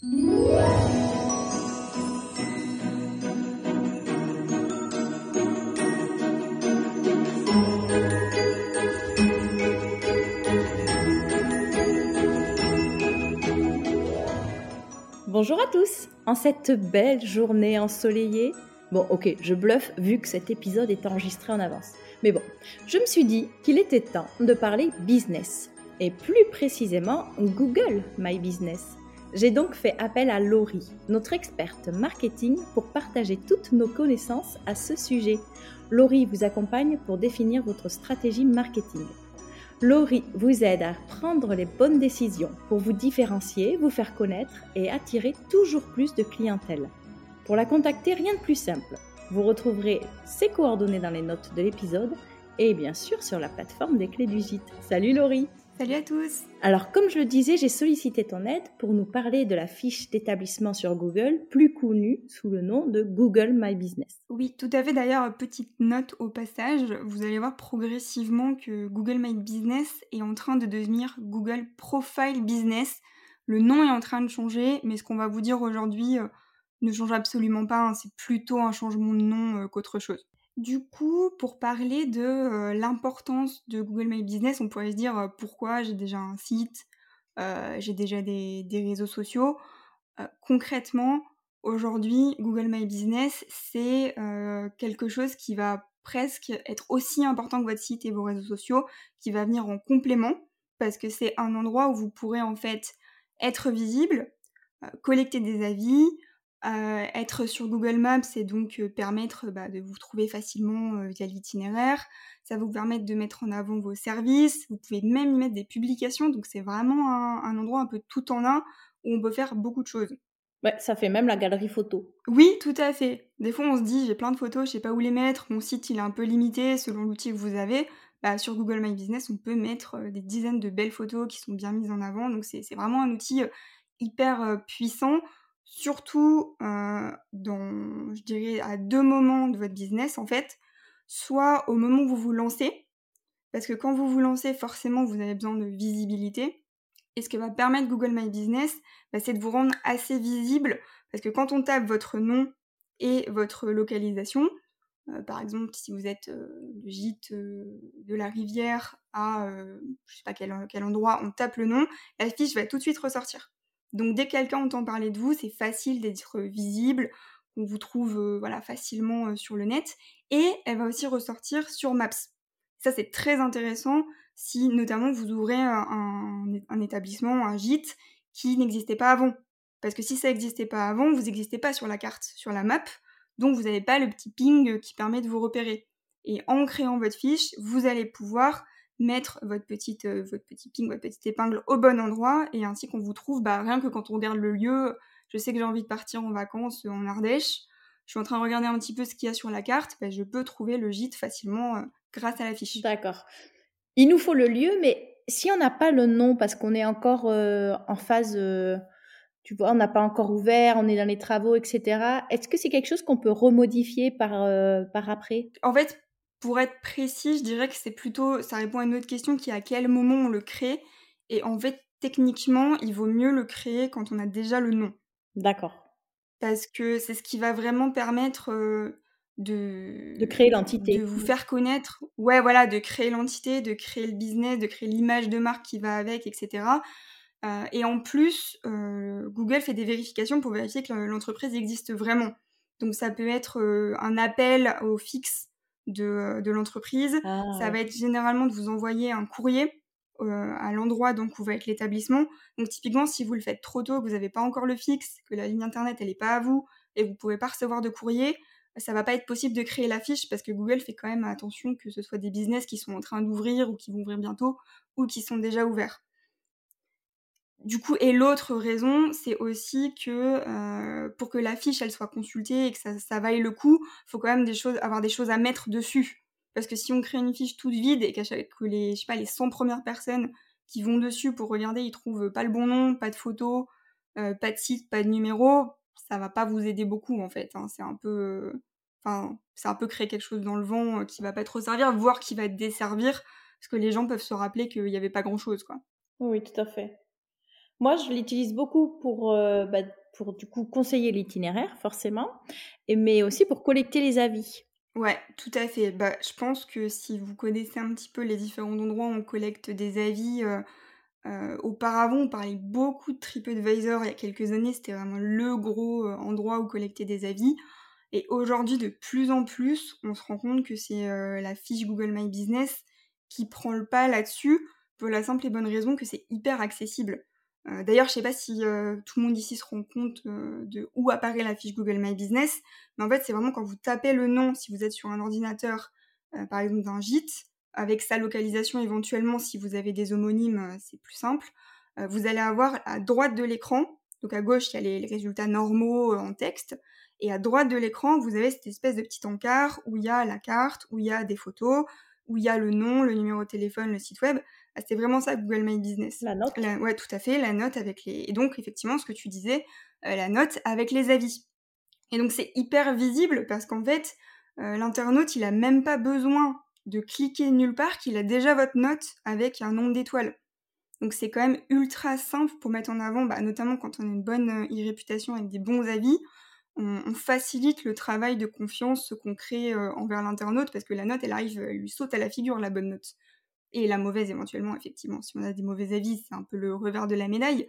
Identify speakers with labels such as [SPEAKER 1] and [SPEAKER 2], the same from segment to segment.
[SPEAKER 1] Bonjour à tous En cette belle journée ensoleillée, bon ok, je bluffe vu que cet épisode est enregistré en avance. Mais bon, je me suis dit qu'il était temps de parler business, et plus précisément Google My Business. J'ai donc fait appel à Laurie, notre experte marketing, pour partager toutes nos connaissances à ce sujet. Laurie vous accompagne pour définir votre stratégie marketing. Laurie vous aide à prendre les bonnes décisions pour vous différencier, vous faire connaître et attirer toujours plus de clientèle. Pour la contacter, rien de plus simple. Vous retrouverez ses coordonnées dans les notes de l'épisode et bien sûr sur la plateforme des clés du gîte. Salut Laurie
[SPEAKER 2] Salut à tous
[SPEAKER 1] Alors comme je le disais, j'ai sollicité ton aide pour nous parler de la fiche d'établissement sur Google, plus connue sous le nom de Google My Business.
[SPEAKER 2] Oui, tout à fait. D'ailleurs, petite note au passage, vous allez voir progressivement que Google My Business est en train de devenir Google Profile Business. Le nom est en train de changer, mais ce qu'on va vous dire aujourd'hui euh, ne change absolument pas. Hein. C'est plutôt un changement de nom euh, qu'autre chose. Du coup, pour parler de euh, l'importance de Google My Business, on pourrait se dire euh, pourquoi j'ai déjà un site, euh, j'ai déjà des, réseaux sociaux. concrètement, aujourd'hui, Google My Business, c'est quelque chose qui va presque être aussi important que votre site et vos réseaux sociaux, qui va venir en complément, parce que c'est un endroit où vous pourrez en fait être visible, collecter des avis, euh, être sur Google Maps et donc euh, permettre bah, de vous trouver facilement euh, via l'itinéraire. Ça va vous permettre de mettre en avant vos services. Vous pouvez même y mettre des publications. Donc c'est vraiment un, endroit un peu tout en un où on peut faire beaucoup de choses.
[SPEAKER 1] Ouais, ça fait même la galerie photo.
[SPEAKER 2] Oui, tout à fait. Des fois, on se dit, j'ai plein de photos, je sais pas où les mettre, mon site il est un peu limité selon l'outil que vous avez. Bah, sur Google My Business, on peut mettre des dizaines de belles photos qui sont bien mises en avant. Donc c'est vraiment un outil hyper puissant surtout euh, je dirais, à deux moments de votre business, en fait. Soit au moment où vous vous lancez, parce que quand vous vous lancez, forcément, vous avez besoin de visibilité. Et ce que va permettre Google My Business, bah, c'est de vous rendre assez visible, parce que quand on tape votre nom et votre localisation, euh, par exemple, si vous êtes euh, le gîte de la rivière à, je sais pas quel, quel endroit, on tape le nom, la fiche va tout de suite ressortir. Donc dès que quelqu'un entend parler de vous, c'est facile d'être visible, on vous trouve euh, voilà, facilement euh, sur le net, et elle va aussi ressortir sur Maps. Ça c'est très intéressant si notamment vous ouvrez un, établissement, un gîte qui n'existait pas avant. Parce que si ça n'existait pas avant, vous n'existez pas sur la carte, sur la map, donc vous n'avez pas le petit ping qui permet de vous repérer. Et en créant votre fiche, vous allez pouvoir mettre votre petite, euh, votre petit ping, votre petite épingle au bon endroit et ainsi qu'on vous trouve, bah, rien que quand on regarde le lieu, je sais que j'ai envie de partir en vacances en Ardèche, je suis en train de regarder un petit peu ce qu'il y a sur la carte, bah, je peux trouver le gîte facilement euh, grâce à la fiche.
[SPEAKER 1] D'accord. Il nous faut le lieu, mais si on n'a pas le nom parce qu'on est encore euh, en phase, tu vois, on n'a pas encore ouvert, on est dans les travaux, etc. Est-ce que c'est quelque chose qu'on peut remodifier par, par après?
[SPEAKER 2] En fait, pour être précis, je dirais que c'est plutôt, ça répond à une autre question qui est à quel moment on le crée. Et en fait, techniquement, il vaut mieux le créer quand on a déjà le nom.
[SPEAKER 1] D'accord.
[SPEAKER 2] Parce que c'est ce qui va vraiment permettre euh, de...
[SPEAKER 1] De créer l'entité.
[SPEAKER 2] De vous faire connaître. Ouais, voilà, de créer l'entité, de créer le business, de créer l'image de marque qui va avec, etc. Euh, et en plus, euh, Google fait des vérifications pour vérifier que l'entreprise existe vraiment. Donc ça peut être un appel au fixe de, de l'entreprise. Ça ah. va être généralement de vous envoyer un courrier euh, à l'endroit donc où va être l'établissement. Donc typiquement, si vous le faites trop tôt, que vous n'avez pas encore le fixe, que la ligne internet elle n'est pas à vous et vous pouvez pas recevoir de courrier, ça va pas être possible de créer la fiche parce que Google fait quand même attention que ce soit des business qui sont en train d'ouvrir ou qui vont ouvrir bientôt ou qui sont déjà ouverts. Du coup, et l'autre raison, c'est aussi que euh, pour que la fiche elle soit consultée et que ça, vaille le coup, faut quand même des choses, avoir des choses à mettre dessus. Parce que si on crée une fiche toute vide et que les, je sais pas, les 100 premières personnes qui vont dessus pour regarder, ils trouvent pas le bon nom, pas de photo, euh, pas de site, pas de numéro, ça va pas vous aider beaucoup en fait. Hein. C'est un peu, enfin, c'est un peu créer quelque chose dans le vent euh, qui va pas trop servir, voire qui va desservir, parce que les gens peuvent se rappeler qu'il n'y avait pas grand chose, quoi.
[SPEAKER 1] Oui, tout à fait. Moi, je l'utilise beaucoup pour, euh, bah, pour du coup conseiller l'itinéraire, forcément, mais aussi pour collecter les avis.
[SPEAKER 2] Ouais, tout à fait. Bah, je pense que si vous connaissez un petit peu les différents endroits où on collecte des avis, euh, euh, auparavant, on parlait beaucoup de TripAdvisor il y a quelques années, c'était vraiment le gros endroit où collecter des avis. Et aujourd'hui, de plus en plus, on se rend compte que c'est la fiche Google My Business qui prend le pas là-dessus, pour la simple et bonne raison que c'est hyper accessible. Euh, d'ailleurs, je sais pas si euh, tout le monde ici se rend compte euh, de où apparaît la fiche Google My Business, mais en fait, c'est vraiment quand vous tapez le nom, si vous êtes sur un ordinateur, par exemple d'un gîte, avec sa localisation éventuellement, si vous avez des homonymes, c'est plus simple. vous allez avoir à droite de l'écran, donc à gauche, il y a les, les résultats normaux en texte, et à droite de l'écran, vous avez cette espèce de petit encart où il y a la carte, où il y a des photos, où il y a le nom, le numéro de téléphone, le site web. Ah, c'est vraiment ça Google My Business.
[SPEAKER 1] La note.
[SPEAKER 2] ouais, tout à fait, la note avec les. Et donc effectivement, ce que tu disais, euh, la note avec les avis. Et donc c'est hyper visible parce qu'en fait, euh, l'internaute, il a même pas besoin de cliquer nulle part, qu'il a déjà votre note avec un nombre d'étoiles. Donc c'est quand même ultra simple pour mettre en avant, bah, notamment quand on a une bonne euh, réputation avec des bons avis, on, facilite le travail de confiance qu'on crée envers l'internaute parce que la note, elle arrive, elle lui saute à la figure, la bonne note et la mauvaise éventuellement, effectivement. Si on a des mauvais avis, c'est un peu le revers de la médaille.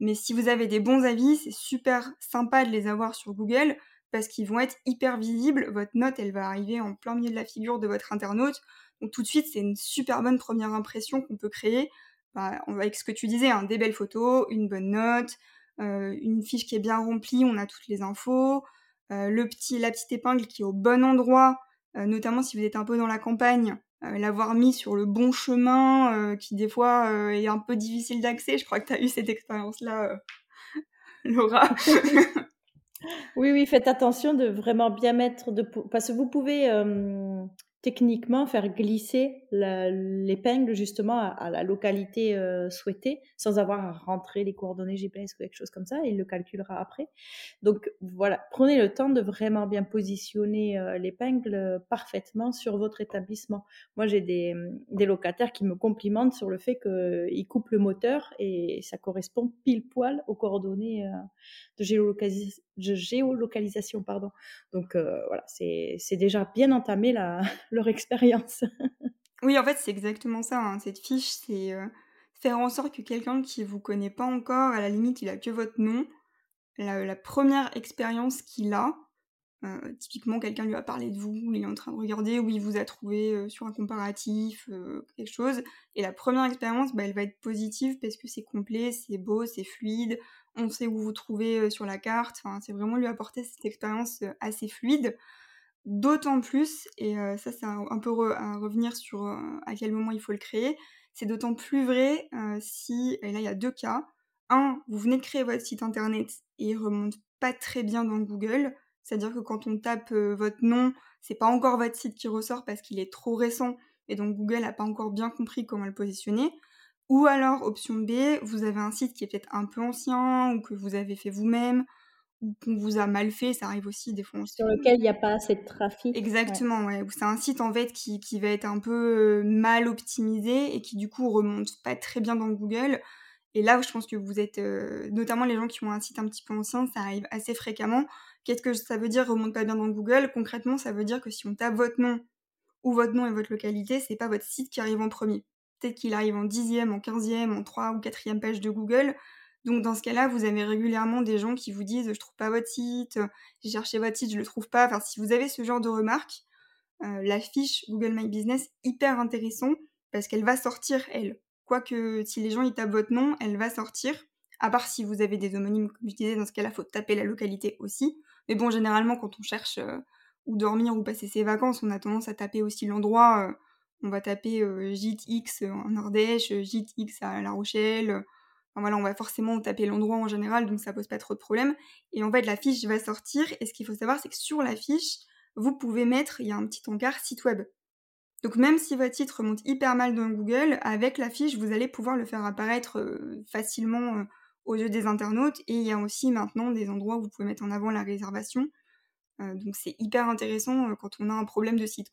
[SPEAKER 2] Mais si vous avez des bons avis, c'est super sympa de les avoir sur Google parce qu'ils vont être hyper visibles. Votre note, elle va arriver en plein milieu de la figure de votre internaute. Donc tout de suite, c'est une super bonne première impression qu'on peut créer bah, avec ce que tu disais, hein, des belles photos, une bonne note, euh, une fiche qui est bien remplie, on a toutes les infos, euh, le petit, la petite épingle qui est au bon endroit, euh, notamment si vous êtes un peu dans la campagne, l'avoir mis sur le bon chemin, euh, qui des fois euh, est un peu difficile d'accès. Je crois que tu as eu cette expérience-là, Laura.
[SPEAKER 1] oui, oui, faites attention de vraiment bien mettre de... Parce que vous pouvez techniquement faire glisser l'épingle justement à, la localité euh, souhaitée sans avoir à rentrer les coordonnées GPS ou quelque chose comme ça. Il le calculera après. Donc voilà, prenez le temps de vraiment bien positionner euh, l'épingle euh, parfaitement sur votre établissement. Moi, j'ai des, des, locataires qui me complimentent sur le fait qu'ils coupent le moteur et ça correspond pile poil aux coordonnées de, de géolocalisation. Pardon. Donc voilà, c'est déjà bien entamé la leur expérience.
[SPEAKER 2] oui, en fait, c'est exactement ça. Hein. Cette fiche, c'est euh, faire en sorte que quelqu'un qui vous connaît pas encore, à la limite, il a que votre nom, la, première expérience qu'il a, euh, typiquement, quelqu'un lui a parlé de vous, il est en train de regarder où il vous a trouvé euh, sur un comparatif, quelque chose. Et la première expérience, bah, elle va être positive parce que c'est complet, c'est beau, c'est fluide, on sait où vous trouvez sur la carte. C'est vraiment lui apporter cette expérience assez fluide. D'autant plus, et euh, ça c'est un, peu à revenir sur euh, à quel moment il faut le créer, c'est d'autant plus vrai euh, si, et là il y a deux cas, un, vous venez de créer votre site internet et il remonte pas très bien dans Google, c'est-à-dire que quand on tape votre nom, c'est pas encore votre site qui ressort parce qu'il est trop récent et donc Google n'a pas encore bien compris comment le positionner. Ou alors, option B, vous avez un site qui est peut-être un peu ancien ou que vous avez fait vous-même ou qu'on vous a mal fait, ça arrive aussi des fois.
[SPEAKER 1] Sur lequel il n'y a pas assez de trafic.
[SPEAKER 2] Exactement, ouais. C'est un site en fait qui, qui, va être un peu mal optimisé et qui du coup remonte pas très bien dans Google. Et là, je pense que vous êtes, euh, notamment les gens qui ont un site un petit peu ancien, ça arrive assez fréquemment. Qu'est-ce que ça veut dire remonte pas bien dans Google? Concrètement, ça veut dire que si on tape votre nom ou votre nom et votre localité, c'est pas votre site qui arrive en premier. Peut-être qu'il arrive en dixième, en quinzième, en trois ou quatrième page de Google, donc dans ce cas-là, vous avez régulièrement des gens qui vous disent je trouve pas votre site, j'ai cherché votre site, je le trouve pas. Enfin, si vous avez ce genre de remarques, euh, la fiche Google My Business hyper intéressant parce qu'elle va sortir elle. Quoique si les gens y tapent votre nom, elle va sortir. À part si vous avez des homonymes, comme je disais, dans ce cas-là, faut taper la localité aussi. Mais bon, généralement, quand on cherche euh, où dormir ou passer ses vacances, on a tendance à taper aussi l'endroit. Euh, on va taper gîte X en Ardèche, gîte X à La Rochelle, on va forcément taper l'endroit en général, donc ça pose pas trop de problème. Et en fait, la fiche va sortir, et ce qu'il faut savoir, c'est que sur la fiche, vous pouvez mettre, il y a un petit encart site web. Donc même si votre titre remonte hyper mal dans Google, avec la fiche, vous allez pouvoir le faire apparaître euh, facilement euh, aux yeux des internautes. Et il y a aussi maintenant des endroits où vous pouvez mettre en avant la réservation. Euh, donc c'est hyper intéressant quand on a un problème de site.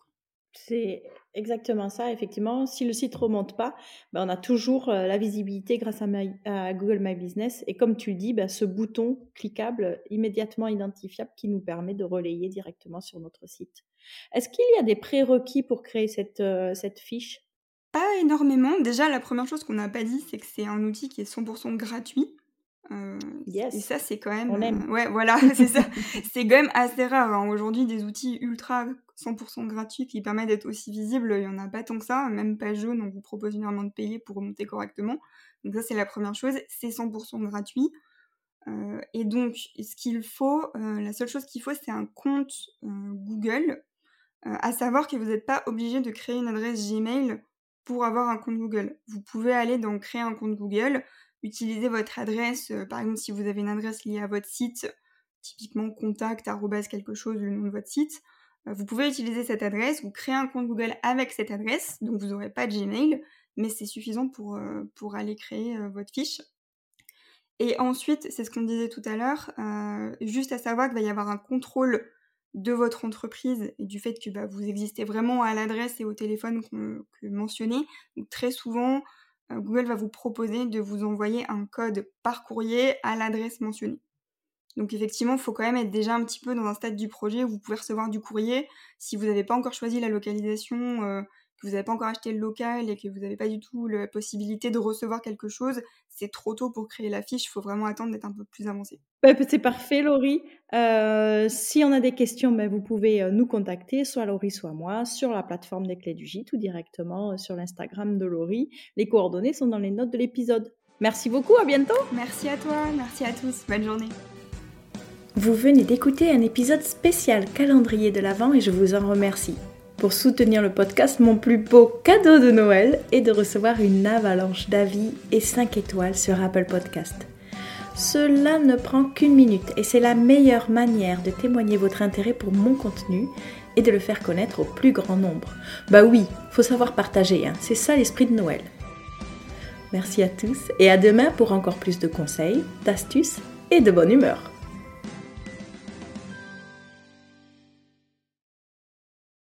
[SPEAKER 1] C'est exactement ça, effectivement. Si le site remonte pas, ben, on a toujours euh, la visibilité grâce à, Google My Business. Et comme tu le dis, ben, ce bouton cliquable immédiatement identifiable qui nous permet de relayer directement sur notre site. Est-ce qu'il y a des prérequis pour créer cette, euh, cette fiche?
[SPEAKER 2] Pas énormément. Déjà, la première chose qu'on n'a pas dit, c'est que c'est un outil qui est 100% gratuit. Euh,
[SPEAKER 1] yes.
[SPEAKER 2] Et ça, c'est quand même.
[SPEAKER 1] On aime.
[SPEAKER 2] ouais, voilà, c'est ça. c'est quand même assez rare. Hein. Aujourd'hui, des outils ultra 100% gratuits qui permettent d'être aussi visibles, il n'y en a pas tant que ça. Même pas jaune, on vous propose généralement de payer pour remonter correctement. Donc, ça, c'est la première chose. C'est 100% gratuit. Euh, et donc, ce qu'il faut, la seule chose qu'il faut, c'est un compte Google. à savoir que vous n'êtes pas obligé de créer une adresse Gmail pour avoir un compte Google. Vous pouvez aller dans créer un compte Google utilisez votre adresse, euh, par exemple si vous avez une adresse liée à votre site, typiquement contact quelque chose, le nom de votre site, euh, vous pouvez utiliser cette adresse, vous créez un compte Google avec cette adresse, donc vous n'aurez pas de Gmail, mais c'est suffisant pour, euh, pour aller créer votre fiche. Et ensuite, c'est ce qu'on disait tout à l'heure, juste à savoir qu'il va y avoir un contrôle de votre entreprise et du fait que bah, vous existez vraiment à l'adresse et au téléphone que mentionné. Donc très souvent, Google va vous proposer de vous envoyer un code par courrier à l'adresse mentionnée. Donc effectivement, il faut quand même être déjà un petit peu dans un stade du projet où vous pouvez recevoir du courrier. Si vous n'avez pas encore choisi la localisation, euh, que vous n'avez pas encore acheté le local et que vous n'avez pas du tout la possibilité de recevoir quelque chose, c'est trop tôt pour créer la fiche. Il faut vraiment attendre d'être un peu plus avancé.
[SPEAKER 1] Bah, c'est parfait, Laurie. Euh, si on a des questions, ben, vous pouvez euh, nous contacter, soit Laurie, soit moi, sur la plateforme des clés du gîte ou directement euh, sur l'Instagram de Laurie. Les coordonnées sont dans les notes de l'épisode. Merci beaucoup, à bientôt.
[SPEAKER 2] Merci à toi, merci à tous. Bonne journée.
[SPEAKER 1] Vous venez d'écouter un épisode spécial calendrier de l'Avent et je vous en remercie. Pour soutenir le podcast, mon plus beau cadeau de Noël est de recevoir une avalanche d'avis et 5 étoiles sur Apple Podcast. Cela ne prend qu'une minute et c'est la meilleure manière de témoigner votre intérêt pour mon contenu et de le faire connaître au plus grand nombre. Bah oui, faut savoir partager, hein. c'est ça l'esprit de Noël. Merci à tous et à demain pour encore plus de conseils, d'astuces et de bonne humeur.